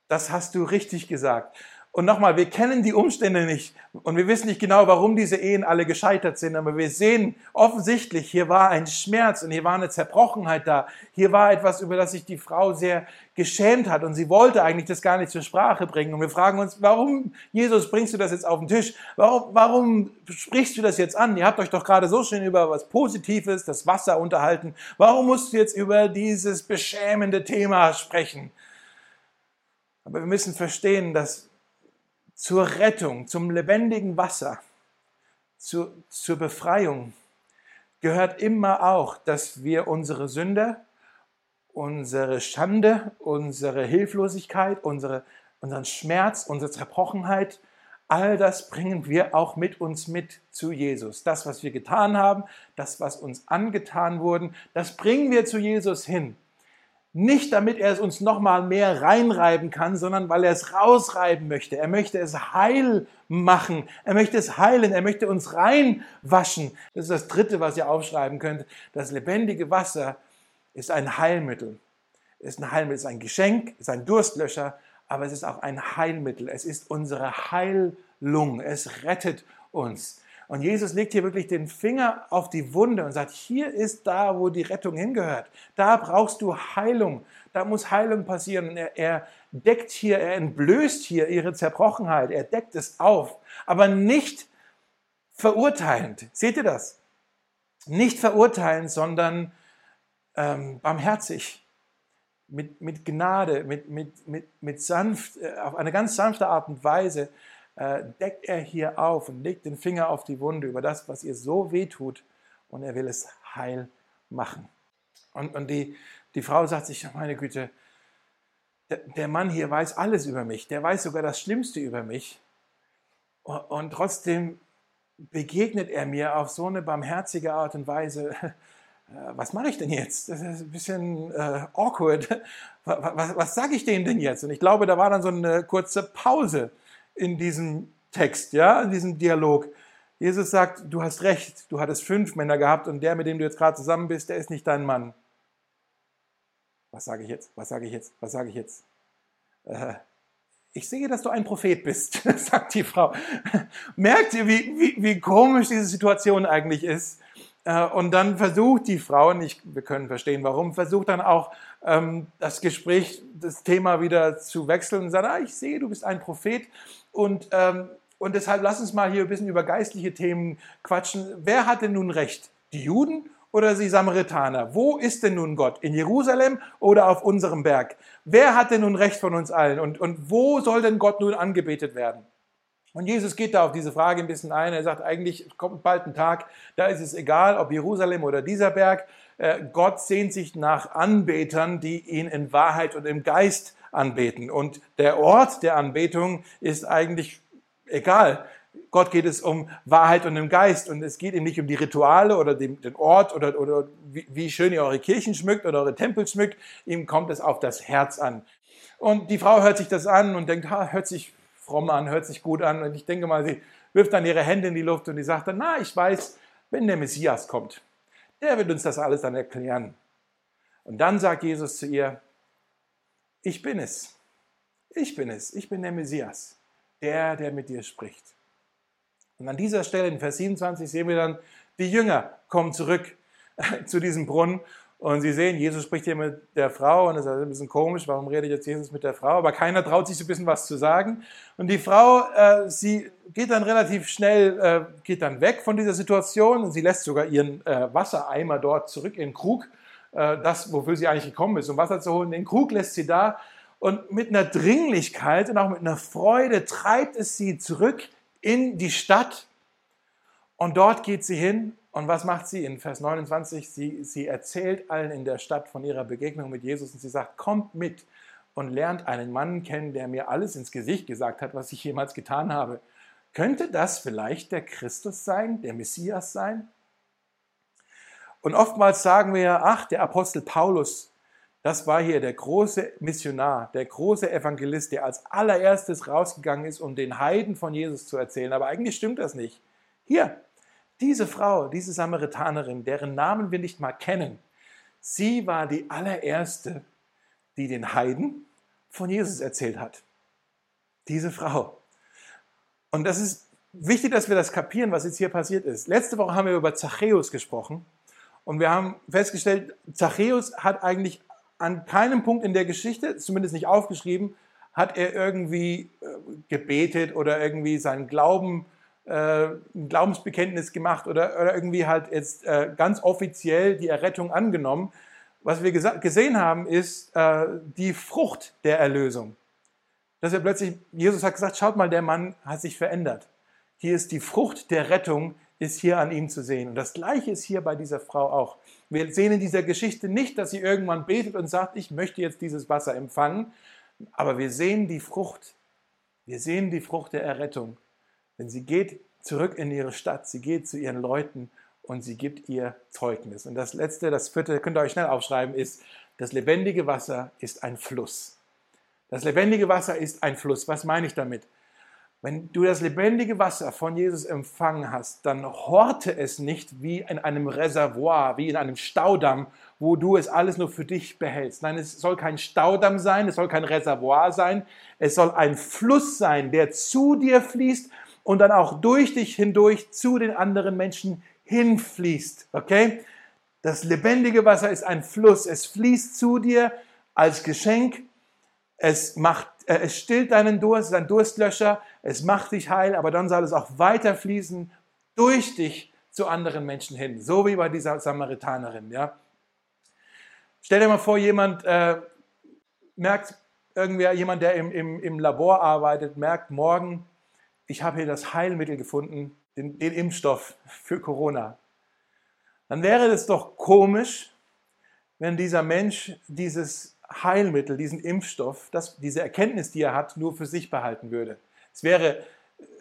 Das hast du richtig gesagt. Und nochmal, wir kennen die Umstände nicht und wir wissen nicht genau, warum diese Ehen alle gescheitert sind, aber wir sehen offensichtlich, hier war ein Schmerz und hier war eine Zerbrochenheit da. Hier war etwas, über das sich die Frau sehr geschämt hat und sie wollte eigentlich das gar nicht zur Sprache bringen. Und wir fragen uns, warum, Jesus, bringst du das jetzt auf den Tisch? Warum, warum sprichst du das jetzt an? Ihr habt euch doch gerade so schön über was Positives, das Wasser unterhalten. Warum musst du jetzt über dieses beschämende Thema sprechen? Aber wir müssen verstehen, dass zur Rettung, zum lebendigen Wasser, zu, zur Befreiung gehört immer auch, dass wir unsere Sünde, unsere Schande, unsere Hilflosigkeit, unsere, unseren Schmerz, unsere Zerbrochenheit, all das bringen wir auch mit uns mit zu Jesus. Das, was wir getan haben, das, was uns angetan wurde, das bringen wir zu Jesus hin. Nicht damit er es uns nochmal mehr reinreiben kann, sondern weil er es rausreiben möchte. Er möchte es heil machen. Er möchte es heilen. Er möchte uns reinwaschen. Das ist das Dritte, was ihr aufschreiben könnt. Das lebendige Wasser ist ein Heilmittel. Es ist ein Heilmittel, ist ein Geschenk, es ist ein Durstlöscher, aber es ist auch ein Heilmittel. Es ist unsere Heilung. Es rettet uns. Und Jesus legt hier wirklich den Finger auf die Wunde und sagt, hier ist da, wo die Rettung hingehört. Da brauchst du Heilung. Da muss Heilung passieren. Und er, er deckt hier, er entblößt hier ihre Zerbrochenheit. Er deckt es auf. Aber nicht verurteilend. Seht ihr das? Nicht verurteilend, sondern ähm, barmherzig. Mit, mit Gnade, mit, mit, mit, mit sanft, äh, auf eine ganz sanfte Art und Weise deckt er hier auf und legt den Finger auf die Wunde über das, was ihr so weh tut und er will es heil machen. Und, und die, die Frau sagt sich, meine Güte, der, Mann hier weiß alles über mich, der weiß sogar das Schlimmste über mich und, und trotzdem begegnet er mir auf so eine barmherzige Art und Weise, äh, was mache ich denn jetzt? Das ist ein bisschen äh, awkward. Was, was, was sage ich denen denn jetzt? Und ich glaube, da war dann so eine kurze Pause in diesem Text, ja, in diesem Dialog. Jesus sagt, du hast recht, du hattest fünf Männer gehabt und der, mit dem du jetzt gerade zusammen bist, der ist nicht dein Mann. Was sage ich jetzt? Was sage ich jetzt? Was sage ich jetzt? Äh, ich sehe, dass du ein Prophet bist, sagt die Frau. Merkt ihr, wie, wie, wie komisch diese Situation eigentlich ist? Äh, und dann versucht die Frau, und ich, wir können verstehen warum, versucht dann auch ähm, das Gespräch, das Thema wieder zu wechseln und sagt, ah, ich sehe, du bist ein Prophet. Und, ähm, und deshalb lass uns mal hier ein bisschen über geistliche Themen quatschen. Wer hat denn nun recht? Die Juden oder die Samaritaner? Wo ist denn nun Gott? In Jerusalem oder auf unserem Berg? Wer hat denn nun recht von uns allen? Und, und wo soll denn Gott nun angebetet werden? Und Jesus geht da auf diese Frage ein bisschen ein. Er sagt, eigentlich kommt bald ein Tag, da ist es egal, ob Jerusalem oder dieser Berg. Äh, Gott sehnt sich nach Anbetern, die ihn in Wahrheit und im Geist anbeten. Und der Ort der Anbetung ist eigentlich egal. Gott geht es um Wahrheit und im Geist und es geht ihm nicht um die Rituale oder den, Ort oder, oder wie, wie schön ihr eure Kirchen schmückt oder eure Tempel schmückt. Ihm kommt es auf das Herz an. Und die Frau hört sich das an und denkt, ha, hört sich fromm an, hört sich gut an. Und ich denke mal, sie wirft dann ihre Hände in die Luft und die sagt dann, na, ich weiß, wenn der Messias kommt, der wird uns das alles dann erklären. Und dann sagt Jesus zu ihr, ich bin es. Ich bin es. Ich bin der Messias. Der, der mit dir spricht. Und an dieser Stelle in Vers 27 sehen wir dann, die Jünger kommen zurück zu diesem Brunnen und Sie sehen, Jesus spricht hier mit der Frau und es ist ein bisschen komisch, warum redet jetzt Jesus mit der Frau? Aber keiner traut sich so ein bisschen was zu sagen. Und die Frau, äh, sie geht dann relativ schnell, äh, geht dann weg von dieser Situation und sie lässt sogar ihren äh, Wassereimer dort zurück in den Krug, äh, das, wofür sie eigentlich gekommen ist, um Wasser zu holen. Den Krug lässt sie da und mit einer Dringlichkeit und auch mit einer Freude treibt es sie zurück in die Stadt. Und dort geht sie hin und was macht sie in Vers 29? Sie, sie erzählt allen in der Stadt von ihrer Begegnung mit Jesus und sie sagt, kommt mit und lernt einen Mann kennen, der mir alles ins Gesicht gesagt hat, was ich jemals getan habe. Könnte das vielleicht der Christus sein, der Messias sein? Und oftmals sagen wir ja, ach, der Apostel Paulus, das war hier der große Missionar, der große Evangelist, der als allererstes rausgegangen ist, um den Heiden von Jesus zu erzählen. Aber eigentlich stimmt das nicht. Hier, diese Frau, diese Samaritanerin, deren Namen wir nicht mal kennen, sie war die allererste, die den Heiden von Jesus erzählt hat. Diese Frau. Und das ist wichtig, dass wir das kapieren, was jetzt hier passiert ist. Letzte Woche haben wir über Zachäus gesprochen und wir haben festgestellt, Zachäus hat eigentlich an keinem Punkt in der Geschichte, zumindest nicht aufgeschrieben, hat er irgendwie äh, gebetet oder irgendwie seinen Glauben, äh, ein Glaubensbekenntnis gemacht oder, oder irgendwie halt jetzt äh, ganz offiziell die Errettung angenommen. Was wir gesehen haben, ist äh, die Frucht der Erlösung. Dass er plötzlich, Jesus hat gesagt, schaut mal, der Mann hat sich verändert. Hier ist die Frucht der Rettung, ist hier an ihm zu sehen. Und das Gleiche ist hier bei dieser Frau auch. Wir sehen in dieser Geschichte nicht, dass sie irgendwann betet und sagt, ich möchte jetzt dieses Wasser empfangen, aber wir sehen die Frucht. Wir sehen die Frucht der Errettung. Denn sie geht zurück in ihre Stadt, sie geht zu ihren Leuten und sie gibt ihr Zeugnis. Und das letzte, das vierte, könnt ihr euch schnell aufschreiben, ist, das lebendige Wasser ist ein Fluss. Das lebendige Wasser ist ein Fluss. Was meine ich damit? Wenn du das lebendige Wasser von Jesus empfangen hast, dann horte es nicht wie in einem Reservoir, wie in einem Staudamm, wo du es alles nur für dich behältst. Nein, es soll kein Staudamm sein, es soll kein Reservoir sein, es soll ein Fluss sein, der zu dir fließt und dann auch durch dich hindurch zu den anderen Menschen hinfließt. Okay? Das lebendige Wasser ist ein Fluss, es fließt zu dir als Geschenk, es macht äh, es stillt deinen Durst, es ist ein Durstlöscher, es macht dich heil, aber dann soll es auch weiter fließen durch dich zu anderen Menschen hin, so wie bei dieser Samaritanerin. Ja? Stell dir mal vor, jemand äh, merkt, irgendwer, jemand, der im, im, im Labor arbeitet, merkt morgen, ich habe hier das Heilmittel gefunden, den, den Impfstoff für Corona. Dann wäre es doch komisch, wenn dieser Mensch dieses Heilmittel, diesen Impfstoff, das, diese Erkenntnis, die er hat, nur für sich behalten würde. Es wäre,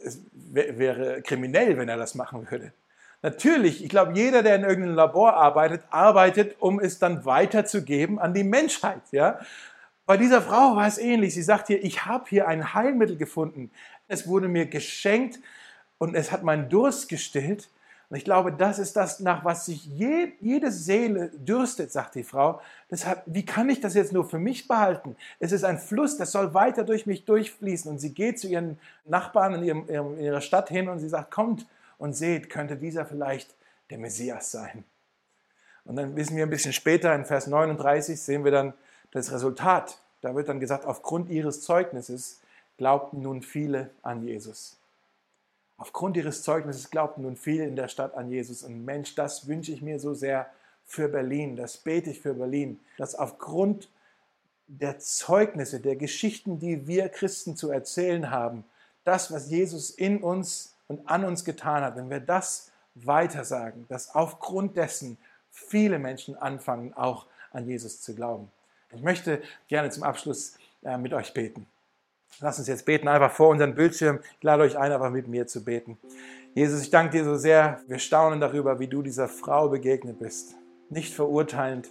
es wäre kriminell, wenn er das machen würde. Natürlich, ich glaube, jeder, der in irgendeinem Labor arbeitet, arbeitet, um es dann weiterzugeben an die Menschheit. Ja? Bei dieser Frau war es ähnlich. Sie sagt hier, ich habe hier ein Heilmittel gefunden. Es wurde mir geschenkt und es hat meinen Durst gestillt. Und ich glaube, das ist das, nach was sich je, jede Seele dürstet, sagt die Frau. Deshalb, wie kann ich das jetzt nur für mich behalten? Es ist ein Fluss, das soll weiter durch mich durchfließen. Und sie geht zu ihren Nachbarn in, ihrem, in ihrer Stadt hin und sie sagt, kommt und seht, könnte dieser vielleicht der Messias sein. Und dann wissen wir ein bisschen später, in Vers 39, sehen wir dann das Resultat. Da wird dann gesagt, aufgrund ihres Zeugnisses glaubten nun viele an Jesus. Aufgrund ihres Zeugnisses glaubten nun viele in der Stadt an Jesus. Und Mensch, das wünsche ich mir so sehr für Berlin, das bete ich für Berlin, dass aufgrund der Zeugnisse, der Geschichten, die wir Christen zu erzählen haben, das, was Jesus in uns und an uns getan hat, wenn wir das weitersagen, dass aufgrund dessen viele Menschen anfangen, auch an Jesus zu glauben. Ich möchte gerne zum Abschluss äh, mit euch beten. Lass uns jetzt beten, einfach vor unseren Bildschirm. Ich lade euch ein, einfach mit mir zu beten. Jesus, ich danke dir so sehr. Wir staunen darüber, wie du dieser Frau begegnet bist. Nicht verurteilend,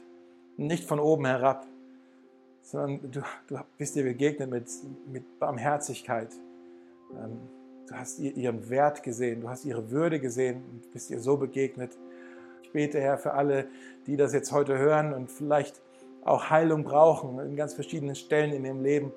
nicht von oben herab, sondern du, du bist ihr begegnet mit, mit Barmherzigkeit. Ähm, du hast ihren Wert gesehen, du hast ihre Würde gesehen und bist ihr so begegnet. Ich bete, Herr, für alle, die das jetzt heute hören und vielleicht auch Heilung brauchen in ganz verschiedenen Stellen in ihrem Leben.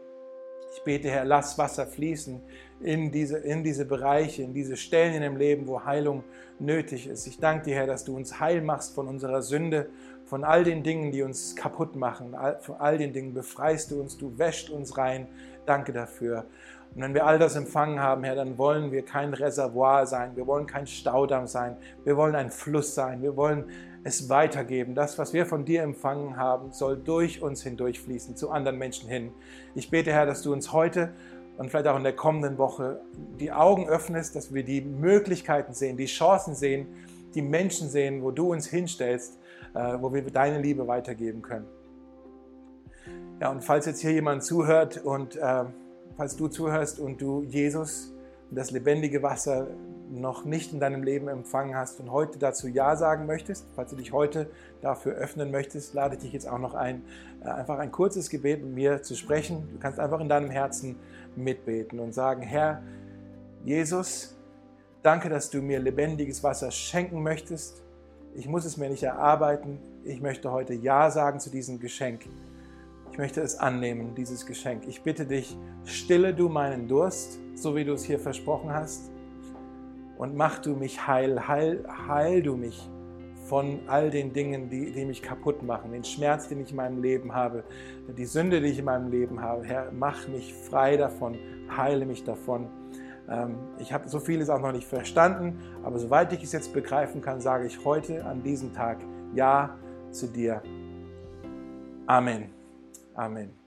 Ich bete, Herr, lass Wasser fließen in diese, in diese Bereiche, in diese Stellen in dem Leben, wo Heilung nötig ist. Ich danke dir, Herr, dass du uns heil machst von unserer Sünde, von all den Dingen, die uns kaputt machen. Von all den Dingen befreist du uns, du wäscht uns rein. Danke dafür. Und wenn wir all das empfangen haben, Herr, dann wollen wir kein Reservoir sein, wir wollen kein Staudamm sein, wir wollen ein Fluss sein, wir wollen es weitergeben. Das, was wir von dir empfangen haben, soll durch uns hindurchfließen, zu anderen Menschen hin. Ich bete, Herr, dass du uns heute und vielleicht auch in der kommenden Woche die Augen öffnest, dass wir die Möglichkeiten sehen, die Chancen sehen, die Menschen sehen, wo du uns hinstellst, äh, wo wir deine Liebe weitergeben können. Ja, und falls jetzt hier jemand zuhört und äh, falls du zuhörst und du Jesus das lebendige Wasser noch nicht in deinem Leben empfangen hast und heute dazu Ja sagen möchtest, falls du dich heute dafür öffnen möchtest, lade ich dich jetzt auch noch ein, äh, einfach ein kurzes Gebet mit mir zu sprechen. Du kannst einfach in deinem Herzen mitbeten und sagen, Herr Jesus, Danke, dass du mir lebendiges Wasser schenken möchtest. Ich muss es mir nicht erarbeiten. Ich möchte heute Ja sagen zu diesem Geschenk. Ich möchte es annehmen, dieses Geschenk. Ich bitte dich, stille du meinen Durst, so wie du es hier versprochen hast. Und mach du mich heil, heil, heil du mich von all den Dingen, die, die mich kaputt machen, den Schmerz, den ich in meinem Leben habe, die Sünde, die ich in meinem Leben habe. Herr, mach mich frei davon, heile mich davon. Ähm, ich habe so vieles auch noch nicht verstanden, aber soweit ich es jetzt begreifen kann, sage ich heute an diesem Tag Ja zu dir. Amen. Amen.